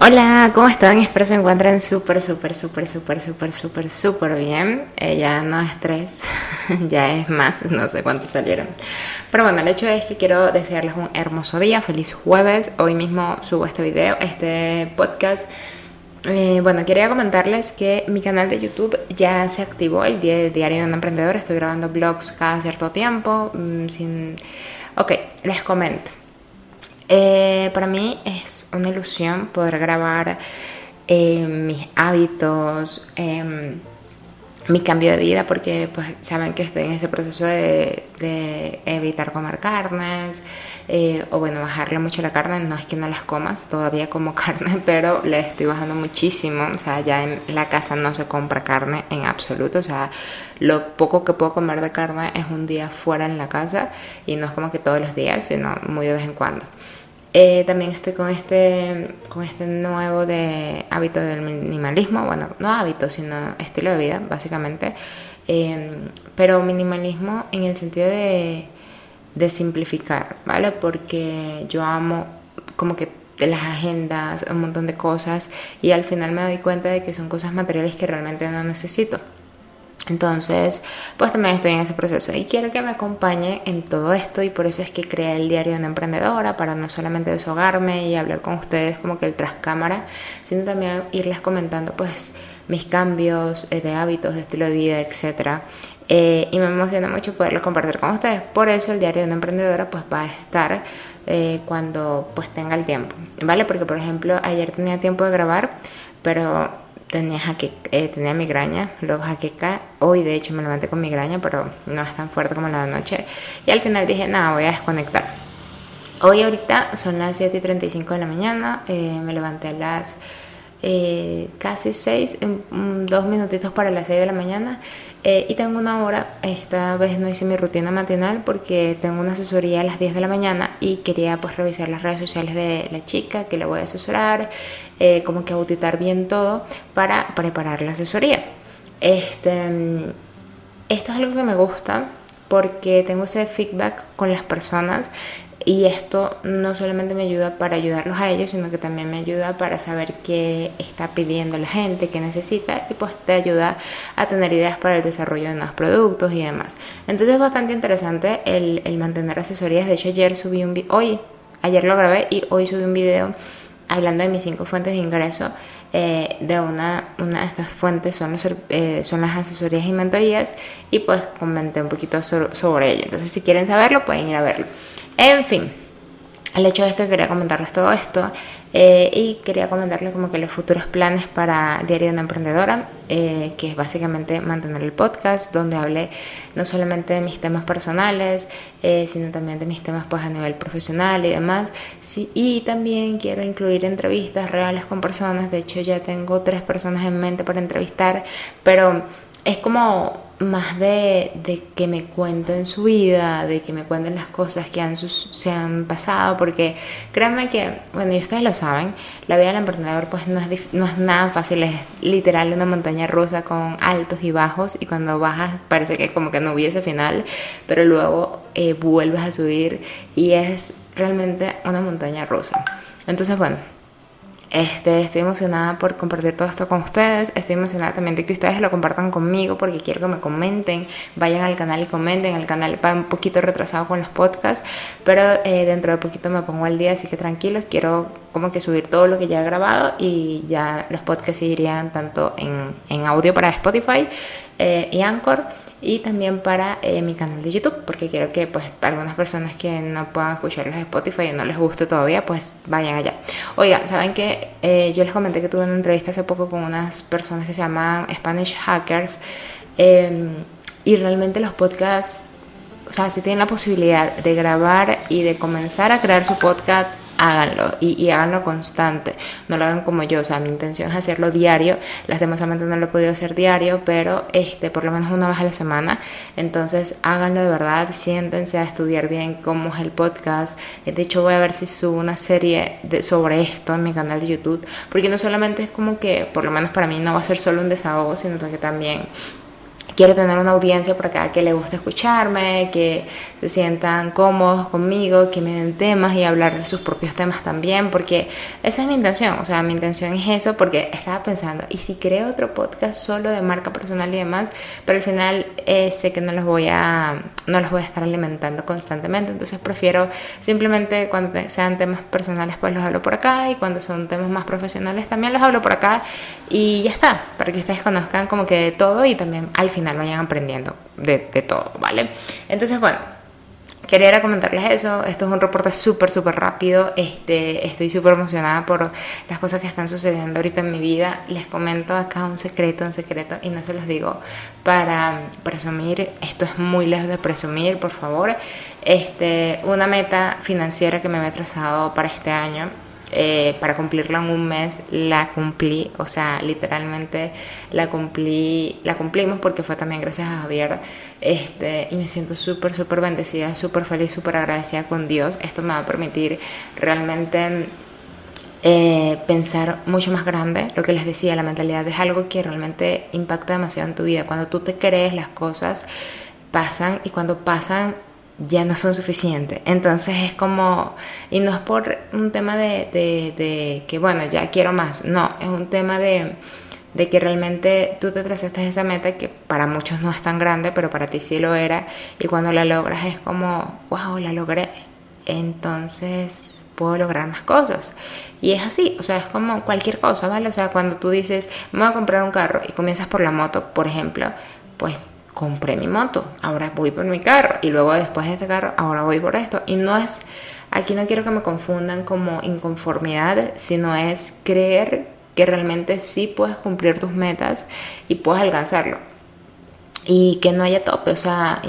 Hola, ¿cómo están? Espero se encuentren súper, súper, súper, súper, súper, súper, súper bien. Eh, ya no es tres, ya es más, no sé cuántos salieron. Pero bueno, el hecho es que quiero desearles un hermoso día, feliz jueves. Hoy mismo subo este video, este podcast. Eh, bueno, quería comentarles que mi canal de YouTube ya se activó el día Diario de un Emprendedor. Estoy grabando vlogs cada cierto tiempo. Mm, sin... Ok, les comento. Eh, para mí es una ilusión poder grabar eh, mis hábitos, em, mi cambio de vida, porque pues saben que estoy en ese proceso de, evitar comer carnes, eh, o bueno, bajarle mucho la carne, no es que no las comas, todavía como carne, pero le estoy bajando muchísimo, o sea, ya en la casa no se compra carne en absoluto, o sea, lo poco que puedo comer de carne es un día fuera en la casa y no es como que todos los días, sino muy de vez en cuando. Eh, también estoy con este, con este nuevo de hábito del minimalismo, bueno, no hábito, sino estilo de vida, básicamente. Em, pero minimalismo en el sentido de, de simplificar, ¿vale? Porque yo amo como que de las agendas, un montón de cosas y al final me doy cuenta de que son cosas materiales que realmente no necesito. Entonces, pues también estoy en ese proceso y quiero que me acompañe en todo esto y por eso es que creé el diario de una emprendedora para no solamente deshogarme y hablar con ustedes como que el tras cámara, sino también irles comentando pues mis cambios eh, de hábitos, de estilo de vida, etc. Eh, y me emociona mucho poderlo compartir con ustedes. Por eso el diario de una emprendedora pues va a estar eh, cuando pues tenga el tiempo, ¿vale? Porque por ejemplo ayer tenía tiempo de grabar, pero tenía, eh, tenía migraña, luego jaqueca. Hoy de hecho me levanté con migraña, pero no es tan fuerte como la de anoche. Y al final dije, nada, voy a desconectar. Hoy ahorita son las 7 y 35 de la mañana, eh, me levanté a las eh, casi 6, dos minutitos para las 6 de la mañana eh, y tengo una hora, esta vez no hice mi rutina matinal porque tengo una asesoría a las 10 de la mañana y quería pues revisar las redes sociales de la chica que le voy a asesorar, eh, como que auditar bien todo para preparar la asesoría. Este, esto es algo que me gusta porque tengo ese feedback con las personas y esto no solamente me ayuda para ayudarlos a ellos, sino que también me ayuda para saber qué está pidiendo la gente, qué necesita y pues te ayuda a tener ideas para el desarrollo de nuevos productos y demás. Entonces es bastante interesante el, mantener asesorías. De hecho ayer subí un video, hoy, ayer lo grabé y hoy subí un video hablando de mis cinco fuentes de ingreso. Eh, de una, una de estas fuentes son, los, eh, son las asesorías y mentorías y pues comenté un poquito sobre, sobre ello. Entonces si quieren saberlo pueden ir a verlo. En fin, el hecho es que quería comentarles todo esto eh, y quería comentarles como que los futuros planes para Diario de una Emprendedora, eh, que es básicamente mantener el podcast donde hable no solamente de mis temas personales, eh, sino también de mis temas pues a nivel profesional y demás. Sí, y también quiero incluir entrevistas reales con personas, de hecho ya tengo tres personas en mente para entrevistar, pero es como más de, que me cuenten su vida, de que me cuenten las cosas que han, se han pasado, porque créanme que, bueno, y ustedes lo saben, la vida del emprendedor pues no es, no es nada fácil, es literal una montaña rusa con altos y bajos, y cuando bajas parece que como que no hubiese final, pero luego eh, vuelves a subir y es realmente una montaña rusa. Entonces, bueno este, estoy emocionada por compartir todo esto con ustedes. Estoy emocionada también de que ustedes lo compartan conmigo porque quiero que me comenten. Vayan al canal y comenten. El canal va un poquito retrasado con los podcasts, pero eh, dentro de poquito me pongo al día, así que tranquilos. Quiero como que subir todo lo que ya he grabado y ya los podcasts irían tanto en, en audio para Spotify eh, y Anchor y también para eh, mi canal de YouTube, porque quiero que pues algunas personas que no puedan escuchar los Spotify y no les guste todavía, pues vayan allá. Oiga, saben que eh, yo les comenté que tuve una entrevista hace poco con unas personas que se llaman Spanish Hackers em, y realmente los podcasts, o sea, si tienen la posibilidad de grabar y de comenzar a crear su podcast háganlo y, háganlo constante, no lo hagan como yo, o sea, mi intención es hacerlo diario, lastimosamente no lo he podido hacer diario, pero este, por lo menos una vez a la semana, entonces háganlo de verdad, siéntense a estudiar bien cómo es el podcast, de hecho voy a ver si subo una serie de, sobre esto en mi canal de YouTube, porque no solamente es como que, por lo menos para mí no va a ser solo un desahogo, sino que también quiero tener una audiencia por acá que le guste escucharme, que se sientan cómodos conmigo, que me den temas y hablar de sus propios temas también, porque esa es mi intención, o sea, mi intención es eso, porque estaba pensando, ¿y si creo otro podcast solo de marca personal y demás? Pero al final eh, sé que no los voy a, no los voy a estar alimentando constantemente, entonces prefiero simplemente cuando sean temas personales pues los hablo por acá y cuando son temas más profesionales también los hablo por acá y ya está, para que ustedes conozcan como que todo y también al final vayan aprendiendo de, todo, ¿vale? Entonces, bueno, quería comentarles eso. Esto es un reporte súper, súper rápido. Este, estoy súper emocionada por las cosas que están sucediendo ahorita en mi vida. Les comento acá un secreto, un secreto, y no se los digo para presumir. Esto es muy lejos de presumir, por favor. Este, una meta financiera que me había trazado para este año eh, para cumplirla en un mes la cumplí, o sea, literalmente la cumplí, la cumplimos porque fue también gracias a Javier, este, y me siento súper, súper bendecida, súper feliz, súper agradecida con Dios. Esto me va a permitir realmente eh, pensar mucho más grande. Lo que les decía, la mentalidad es algo que realmente impacta demasiado en tu vida. Cuando tú te crees las cosas, pasan y cuando pasan ya no son suficientes. Entonces es como, y no es por un tema de, de, que, bueno, ya quiero más, no, es un tema de, de que realmente tú te trazaste esa meta que para muchos no es tan grande, pero para ti sí lo era, y cuando la logras es como, wow, la logré, entonces puedo lograr más cosas. Y es así, o sea, es como cualquier cosa, ¿vale? O sea, cuando tú dices, me voy a comprar un carro y comienzas por la moto, por ejemplo, pues compré mi moto, ahora voy por mi carro y luego después de este carro, ahora voy por esto. Y no es, aquí no quiero que me confundan como inconformidad, sino es creer que realmente sí puedes cumplir tus metas y puedes alcanzarlo. Y que no haya tope, o sea,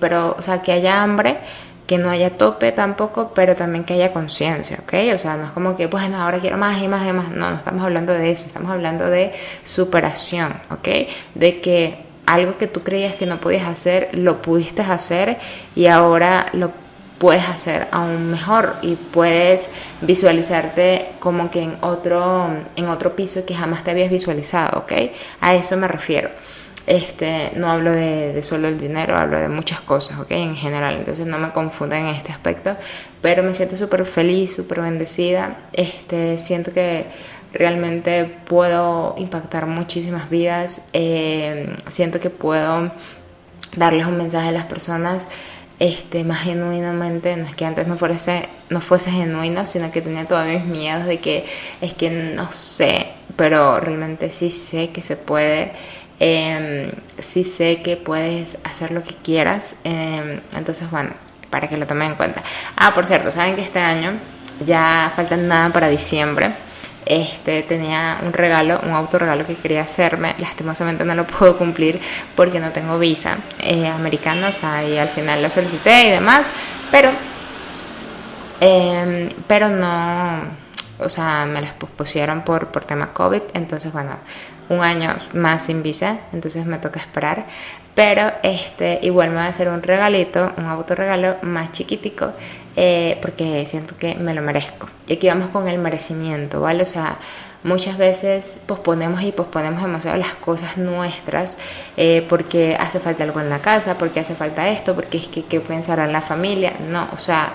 pero, o sea, que haya hambre, que no haya tope tampoco, pero también que haya conciencia, ¿ok? O sea, no es como que, bueno, ahora quiero más y más y más. No, no estamos hablando de eso, estamos hablando de superación, ¿ok? De que algo que tú creías que no podías hacer, lo pudiste hacer y ahora lo puedes hacer aún mejor y puedes visualizarte como que en otro, en otro piso que jamás te habías visualizado, ¿ok? A eso me refiero. Este, no hablo de, de, solo el dinero, hablo de muchas cosas, ¿ok? En general, entonces no me confundan en este aspecto, pero me siento súper feliz, súper bendecida, este, siento que realmente puedo impactar muchísimas vidas, eh, siento que puedo darles un mensaje a las personas este, más genuinamente, no es que antes no fuese, no fuese genuino, sino que tenía todos mis miedos de que es que no sé, pero realmente sí sé que se puede, eh, sí sé que puedes hacer lo que quieras, em, entonces bueno, para que lo tomen en cuenta. Ah, por cierto, saben que este año ya falta nada para diciembre este, tenía un regalo, un autorregalo que quería hacerme. Lastimosamente no lo puedo cumplir porque no tengo visa eh, americana, o sea, y al final lo solicité y demás, pero, em, pero no, o sea, me las pusieron por, por tema COVID, entonces, bueno, un año más sin visa, entonces me toca esperar. Pero este, igual me va a hacer un regalito, un autorregalo más chiquitico eh, porque siento que me lo merezco. Y aquí vamos con el merecimiento, ¿vale? O sea, muchas veces posponemos y posponemos demasiado las cosas nuestras eh, porque hace falta algo en la casa, porque hace falta esto, porque es que qué pensará la familia. No, o sea,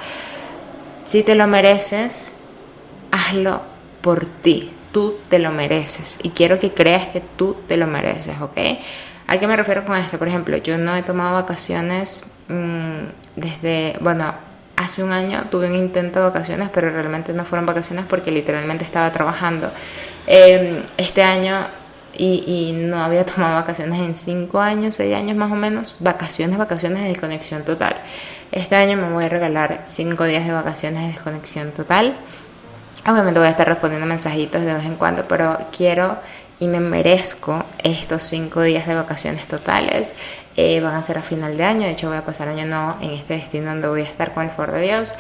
si te lo mereces, hazlo por ti. Tú te lo mereces y quiero que creas que tú te lo mereces, ¿ok? ¿A qué me refiero con esto? Por ejemplo, yo no he tomado vacaciones mmm, desde, bueno, hace un año tuve un intento de vacaciones, pero realmente no fueron vacaciones porque literalmente estaba trabajando. Em, este año y, no había tomado vacaciones en cinco años, seis años más o menos, vacaciones, vacaciones de desconexión total. Este año me voy a regalar cinco días de vacaciones de desconexión total. Obviamente voy a estar respondiendo mensajitos de vez en cuando, pero quiero y me merezco estos cinco días de vacaciones totales. Eh, van a ser a final de año, de hecho voy a pasar año no en este destino donde voy a estar con el favor de Dios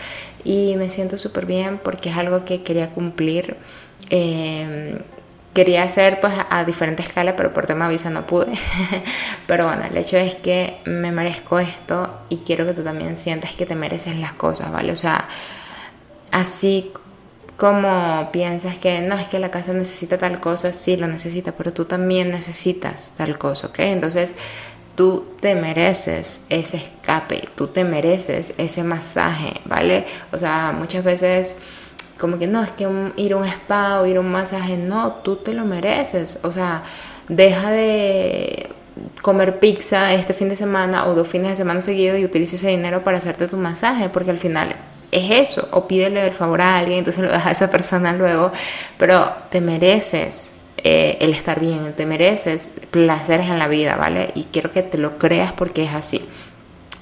y me siento súper bien porque es algo que quería cumplir. Eh, quería hacer pues a diferente escala, pero por tema visa no pude. pero bueno, el hecho es que me merezco esto y quiero que tú también sientas que te mereces las cosas, ¿vale? O sea, así como piensas que no es que la casa necesita tal cosa, sí lo necesita, pero tú también necesitas tal cosa, ¿ok? Entonces, tú te mereces ese escape, tú te mereces ese masaje, ¿vale? O sea, muchas veces como que no, es que ir a un spa o ir a un masaje, no, tú te lo mereces, o sea, deja de comer pizza este fin de semana o dos fines de semana seguidos y utiliza ese dinero para hacerte tu masaje, porque al final es eso, o pídele el favor a alguien, entonces lo deja a esa persona luego, pero te mereces eh, el estar bien, te mereces placeres en la vida, ¿vale? Y quiero que te lo creas porque es así.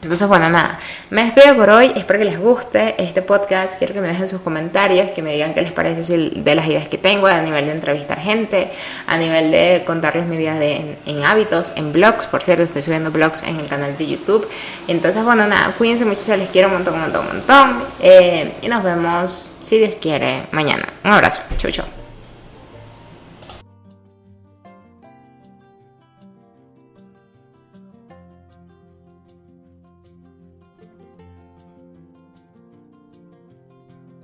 Entonces, bueno, nada, me despido por hoy, espero que les guste este podcast, quiero que me dejen sus comentarios, que me digan qué les parece de las ideas que tengo a nivel de entrevistar gente, a nivel de contarles mi vida en, hábitos, en blogs, por cierto, estoy subiendo blogs en el canal de YouTube. Entonces, bueno, nada, cuídense mucho, se les quiero un montón, un montón, un montón, eh, y nos vemos, si Dios quiere, mañana. Un abrazo, chau, chau.